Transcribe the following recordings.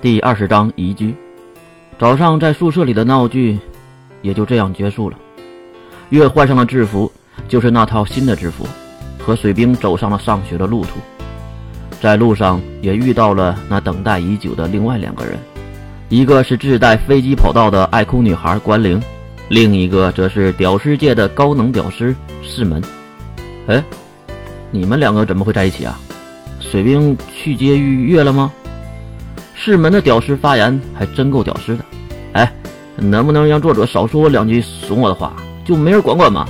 第二十章移居。早上在宿舍里的闹剧也就这样结束了。月换上了制服，就是那套新的制服，和水兵走上了上学的路途。在路上也遇到了那等待已久的另外两个人，一个是自带飞机跑道的爱哭女孩关灵，另一个则是屌丝界的高能屌丝世门。哎，你们两个怎么会在一起啊？水兵去接玉月了吗？世门的屌丝发言还真够屌丝的，哎，能不能让作者少说两句损我的话，就没人管管吗？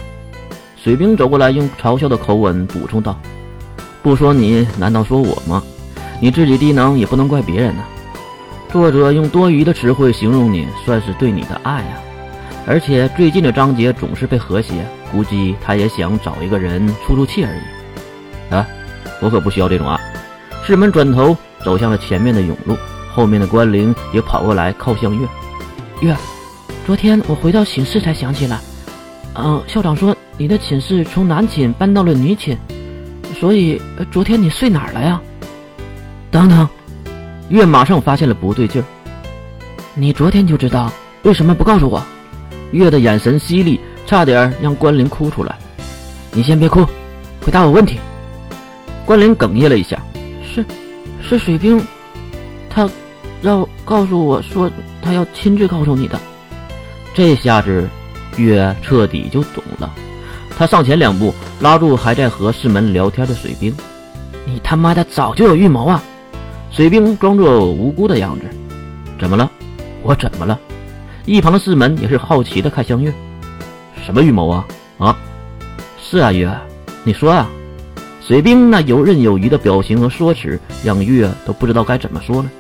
水兵走过来，用嘲笑的口吻补充道：“不说你，难道说我吗？你自己低能也不能怪别人呐。作者用多余的词汇形容你，算是对你的爱啊。而且最近的章节总是被和谐，估计他也想找一个人出出气而已。啊，我可不需要这种爱。”世门转头走向了前面的甬路。后面的关灵也跑过来靠向月，月，昨天我回到寝室才想起来，嗯，校长说你的寝室从男寝搬到了女寝，所以昨天你睡哪儿了呀？等等，月马上发现了不对劲儿，你昨天就知道，为什么不告诉我？月的眼神犀利，差点让关灵哭出来。你先别哭，回答我问题。关灵哽咽了一下，是，是水兵。他要告诉我说，他要亲自告诉你的。这下子，月彻底就懂了。他上前两步，拉住还在和世门聊天的水兵：“你他妈的早就有预谋啊！”水兵装作无辜的样子：“怎么了？我怎么了？”一旁的世门也是好奇的看向月：“什么预谋啊？啊？是啊，月，你说啊。”水兵那游刃有余的表情和说辞，让月都不知道该怎么说了。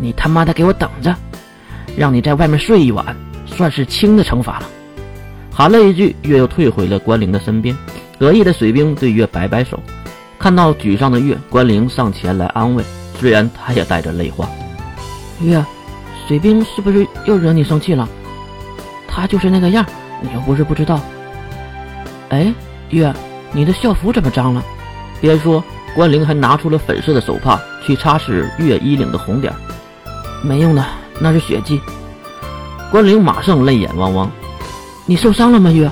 你他妈的给我等着！让你在外面睡一晚，算是轻的惩罚了。喊了一句，月又退回了关灵的身边。得意的水兵对月摆摆手，看到沮丧的月，关灵上前来安慰，虽然他也带着泪花。月，水兵是不是又惹你生气了？他就是那个样，你又不是不知道。哎，月，你的校服怎么脏了？边说，关灵还拿出了粉色的手帕去擦拭月衣领的红点儿。没用的，那是血迹。关灵马上泪眼汪汪。你受伤了吗，月？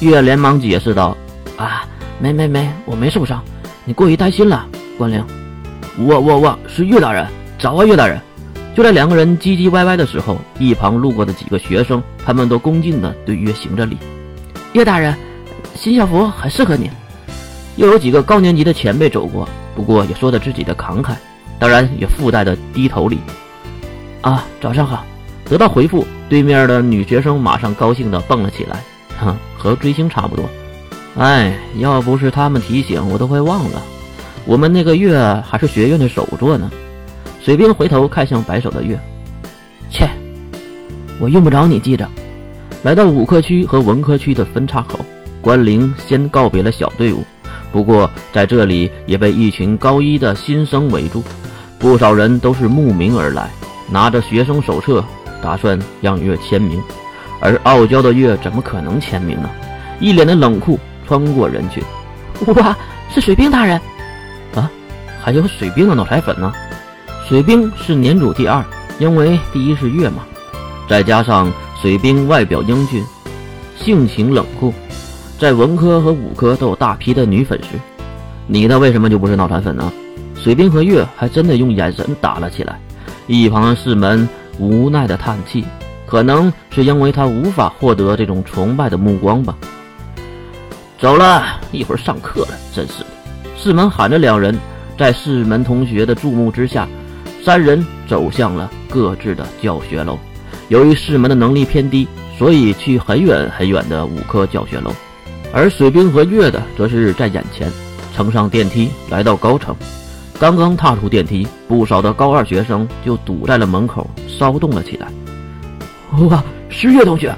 月连忙解释道：“啊，没没没，我没受伤。你过于担心了，关灵。我我我是岳大人，早啊，岳大人。”就在两个人唧唧歪歪的时候，一旁路过的几个学生，他们都恭敬地对月行着礼。岳大人，新校服很适合你。又有几个高年级的前辈走过，不过也说着自己的慷慨，当然也附带的低头礼。啊，早上好！得到回复，对面的女学生马上高兴的蹦了起来，哼，和追星差不多。哎，要不是他们提醒，我都快忘了，我们那个月还是学院的首座呢。水兵回头看向白手的月，切，我用不着你记着。来到武科区和文科区的分岔口，关灵先告别了小队伍。不过，在这里也被一群高一的新生围住，不少人都是慕名而来，拿着学生手册，打算让月签名。而傲娇的月怎么可能签名呢？一脸的冷酷穿过人群，哇，是水兵大人！啊，还有水兵的脑残粉呢！水兵是年主第二，因为第一是月嘛，再加上水兵外表英俊，性情冷酷。在文科和武科都有大批的女粉丝，你的为什么就不是脑残粉呢？水兵和月还真的用眼神打了起来，一旁的世门无奈的叹气，可能是因为他无法获得这种崇拜的目光吧。走了一会儿上课了，真是的！世门喊着两人，在世门同学的注目之下，三人走向了各自的教学楼。由于世门的能力偏低，所以去很远很远的五科教学楼。而水兵和月的则是在眼前，乘上电梯来到高层。刚刚踏出电梯，不少的高二学生就堵在了门口，骚动了起来。哇，是月同学！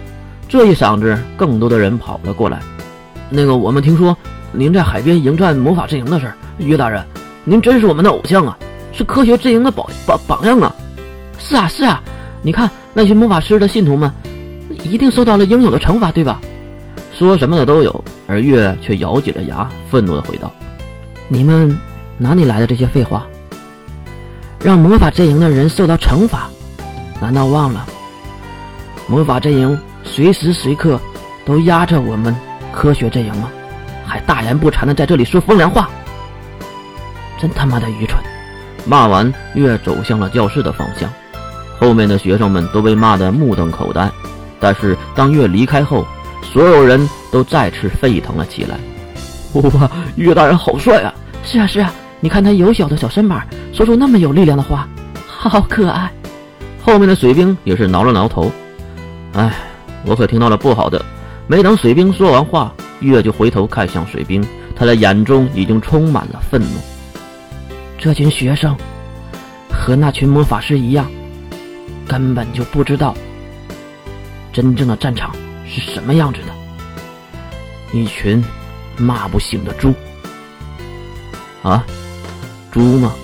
这一嗓子，更多的人跑了过来。那个，我们听说您在海边迎战魔法阵营的事，月大人，您真是我们的偶像啊，是科学阵营的榜榜榜样啊！是啊，是啊，你看那些魔法师的信徒们，一定受到了应有的惩罚，对吧？说什么的都有，而月却咬紧了牙，愤怒地回道：“你们哪里来的这些废话？让魔法阵营的人受到惩罚。难道忘了？魔法阵营随时随刻都压着我们科学阵营吗？还大言不惭的在这里说风凉话，真他妈的愚蠢！骂完，月走向了教室的方向，后面的学生们都被骂得目瞪口呆。但是当月离开后，所有人都再次沸腾了起来。哇，岳大人好帅啊！是啊是啊，你看他有小的小身板，说出那么有力量的话，好可爱。后面的水兵也是挠了挠头。哎，我可听到了不好的。没等水兵说完话，月就回头看向水兵，他的眼中已经充满了愤怒。这群学生和那群魔法师一样，根本就不知道真正的战场是什么样子的。一群骂不醒的猪。啊，猪吗？